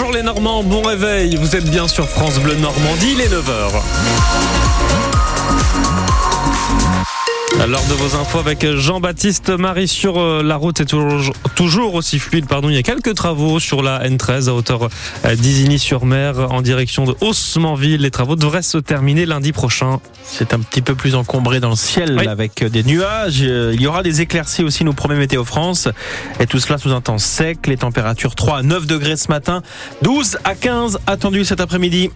Bonjour les Normands, bon réveil. Vous êtes bien sur France Bleu Normandie, les 9h. Lors de vos infos avec Jean-Baptiste Marie sur euh, la route, c'est toujours, toujours aussi fluide. Pardon, il y a quelques travaux sur la N13 à hauteur euh, d'Isigny-sur-Mer en direction de Haussmanville. Les travaux devraient se terminer lundi prochain. C'est un petit peu plus encombré dans le ciel Oui. avec des nuages. Euh, Il y aura des éclaircies aussi, nous promet Météo France. Et tout cela sous un temps sec. Les températures 3 à 9 degrés ce matin, 12 à 15 attendus cet après-midi.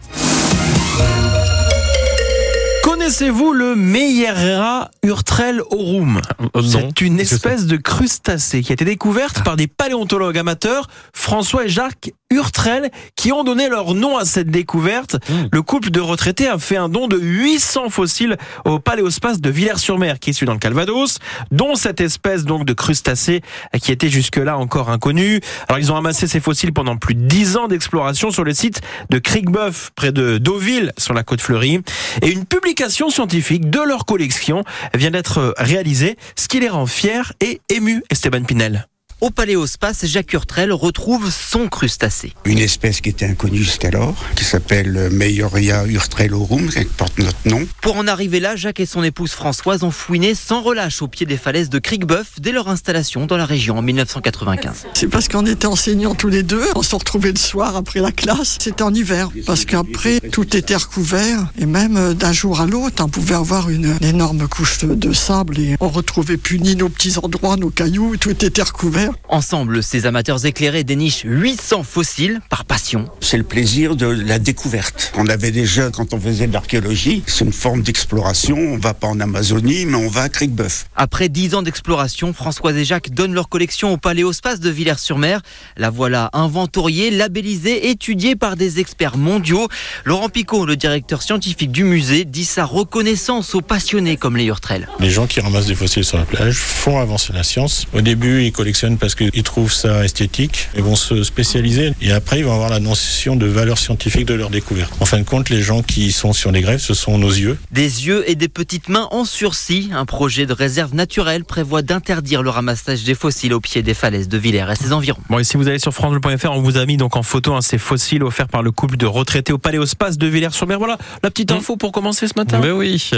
Connaissez-vous le Meillera Urtrel aurum Euh. C'est une espèce de crustacée qui a été découverte par des paléontologues amateurs, François et Jacques Urtrel, qui ont donné leur nom à cette découverte. Mm. Le couple de retraités a fait un don de 800 fossiles au Paléospace de Villers-sur-Mer, qui est situé dans le Calvados, dont cette espèce donc de crustacé qui était jusque-là encore inconnue. Alors ils ont amassé ces fossiles pendant plus de 10 ans d'exploration sur le site de Criquebeuf, près de Deauville, sur la côte fleurie. Et une publication scientifique de leur collection vient d'être réalisée, ce qui les rend fiers et émus, Esteban Pinel. Au Paléospace, Jacques Urtrel retrouve son crustacé. une espèce qui était inconnue jusqu'alors, qui s'appelle Meioria urtrelorum, qui porte notre nom. Pour en arriver là, Jacques et son épouse Françoise ont fouiné sans relâche au pied des falaises de Criquebeuf dès leur installation dans la région en 1995. C'est parce qu'on était enseignants tous les deux. On se retrouvait le soir après la classe. C'était en hiver. Parce qu'après, tout était recouvert. Et même euh, d'un jour à l'autre, on pouvait avoir une, une énorme couche de, de sable. Et on retrouvait plus ni nos petits endroits, nos cailloux. Tout était recouvert. Ensemble, ces amateurs éclairés dénichent 800 fossiles par passion. C'est le plaisir de la découverte. On avait déjà, quand on faisait de l'archéologie, c'est une forme d'exploration. On va pas en Amazonie, mais on va à Criquebeuf. Après 10 ans d'exploration, Françoise et Jacques donnent leur collection au Paléospace de Villers-sur-Mer. La voilà inventoriée, labellisée, étudiée par des experts mondiaux. Laurent Picot, le directeur scientifique du musée, dit sa reconnaissance aux passionnés comme les Urtrel. Les gens qui ramassent des fossiles sur la plage font avancer la science. Au début, ils collectionnent parce qu'ils trouvent ça esthétique. Ils vont se spécialiser et après, ils vont avoir la notion de valeur scientifique de leur découverte. En fin de compte, les gens qui sont sur les grèves, ce sont nos yeux. Des yeux et des petites mains en sursis. Un projet de réserve naturelle prévoit d'interdire le ramassage des fossiles au pied des falaises de Villers et ses environs. Bon, et si vous allez sur francebleu.fr, on vous a mis donc en photo hein, ces fossiles offerts par le couple de retraités au Paléospace de Villers-sur-Mer. Voilà la petite Mm. info pour commencer ce matin. Mais oui.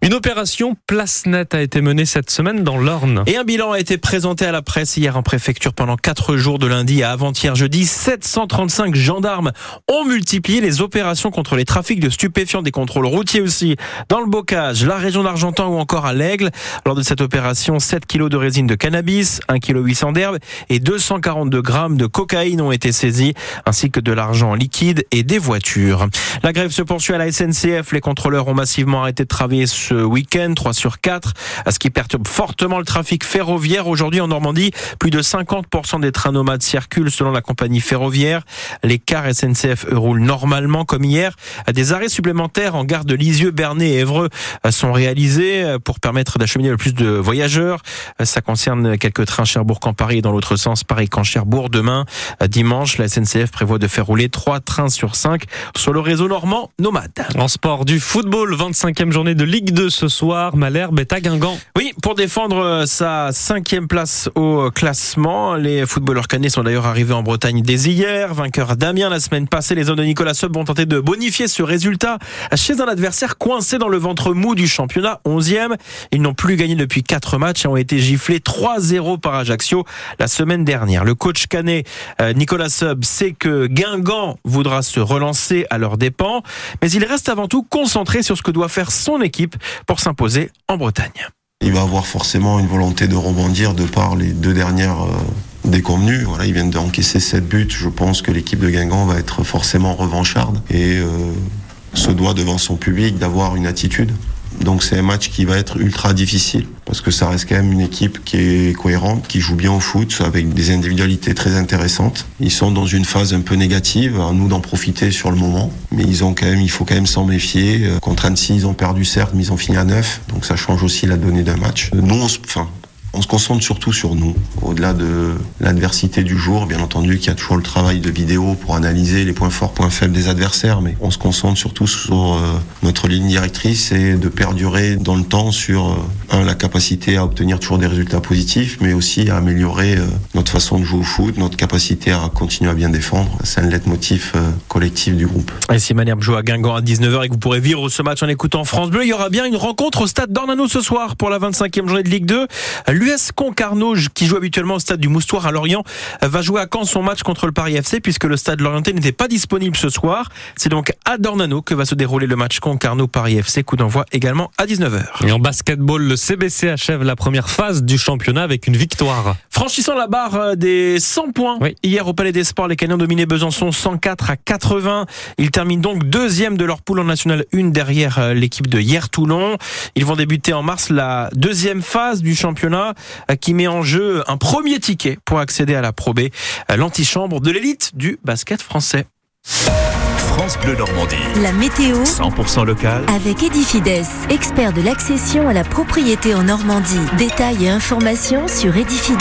Une opération place nette a été menée cette semaine dans l'Orne. Et un bilan a été présenté à la presse hier en préfecture pendant quatre jours de lundi à avant-hier jeudi. 735 gendarmes ont multiplié les opérations contre les trafics de stupéfiants, des contrôles routiers aussi, dans le Bocage, la région d'Argentan ou encore à l'Aigle. Lors de cette opération, 7 kilos de résine de cannabis, 1 kg 800 d'herbe et 242 grammes de cocaïne ont été saisis, ainsi que de l'argent liquide et des voitures. La grève se poursuit à la SNCF. Les contrôleurs ont massivement arrêté de travailler ce week-end, 3 sur 4, ce qui perturbe fortement le trafic ferroviaire. Aujourd'hui en Normandie, plus de 50% des trains nomades circulent selon la compagnie ferroviaire. Les cars SNCF roulent normalement comme hier. Des arrêts supplémentaires en gare de Lisieux, Bernay et Évreux sont réalisés pour permettre d'acheminer le plus de voyageurs. Ça concerne quelques trains Cherbourg en Paris et dans l'autre sens, Paris qu'en Cherbourg. Demain, dimanche, la SNCF prévoit de faire rouler 3 trains sur 5 sur le réseau normand nomade. En sport du football, 25e journée de Ligue 2 ce soir. Malherbe à Guingamp. Oui, pour défendre euh, sa cinquième place au classement, les footballeurs canets sont d'ailleurs arrivés en Bretagne dès hier. Vainqueur d'Amiens la semaine passée, les hommes de Nicolas Seub vont tenter de bonifier ce résultat chez un adversaire coincé dans le ventre mou du championnat, 11e. Ils n'ont plus gagné depuis 4 matchs et ont été giflés 3-0 par Ajaccio la semaine dernière. Le coach canet euh, Nicolas Seub sait que Guingamp voudra se relancer à leurs dépens, mais il reste avant tout concentré sur ce que doit faire son équipe pour s'imposer en Bretagne. Il va avoir forcément une volonté de rebondir de par les deux dernières euh, déconvenues. Voilà, ils viennent d'encaisser 7 buts. Je pense que l'équipe de Guingamp va être forcément revancharde et euh, se doit devant son public d'avoir une attitude. Donc c'est un match qui va être ultra difficile parce que ça reste quand même une équipe qui est cohérente, qui joue bien au foot avec des individualités très intéressantes. Ils sont dans une phase un peu négative, à nous d'en profiter sur le moment, mais ils ont quand même, il faut quand même s'en méfier. Euh, Contre Annecy, ils ont perdu certes, mais ils ont fini à 9, donc ça change aussi la donnée d'un match. Nous, enfin, On se concentre surtout sur nous, au-delà de l'adversité du jour. Bien entendu qu'il y a toujours le travail de vidéo pour analyser les points forts, points faibles des adversaires, mais on se concentre surtout sur euh, notre ligne directrice et de perdurer dans le temps sur, euh, un, la capacité à obtenir toujours des résultats positifs, mais aussi à améliorer euh, notre façon de jouer au foot, notre capacité à continuer à bien défendre. C'est un leitmotiv collectif du groupe. Et si Manière joue à Guingamp à 19h et que vous pourrez vivre ce match en écoutant France Bleu, il y aura bien une rencontre au stade d'Ornano ce soir pour la 25e journée de Ligue 2. L'US Concarneau, qui joue habituellement au stade du Moustoir à Lorient, va jouer à Caen son match contre le Paris FC puisque le stade Lorientais n'était pas disponible ce soir. C'est donc à Dornano que va se dérouler le match Concarneau-Paris FC. Coup d'envoi également à 19h. Et en basketball, le CBC achève la première phase du championnat avec une victoire. Franchissant la barre euh, des 100 points hier au Palais des Sports, les Canyons dominaient Besançon 104 à 80. Ils terminent donc deuxième de leur poule en National 1 derrière euh, l'équipe de hier Toulon. Ils vont débuter en mars la deuxième phase du championnat euh, qui met en jeu un premier ticket pour accéder à la Pro B, l'antichambre de l'élite du basket français. France Bleu Normandie. La météo 100% local avec Edifides, expert de l'accession à la propriété en Normandie. Détails et informations sur Edifides.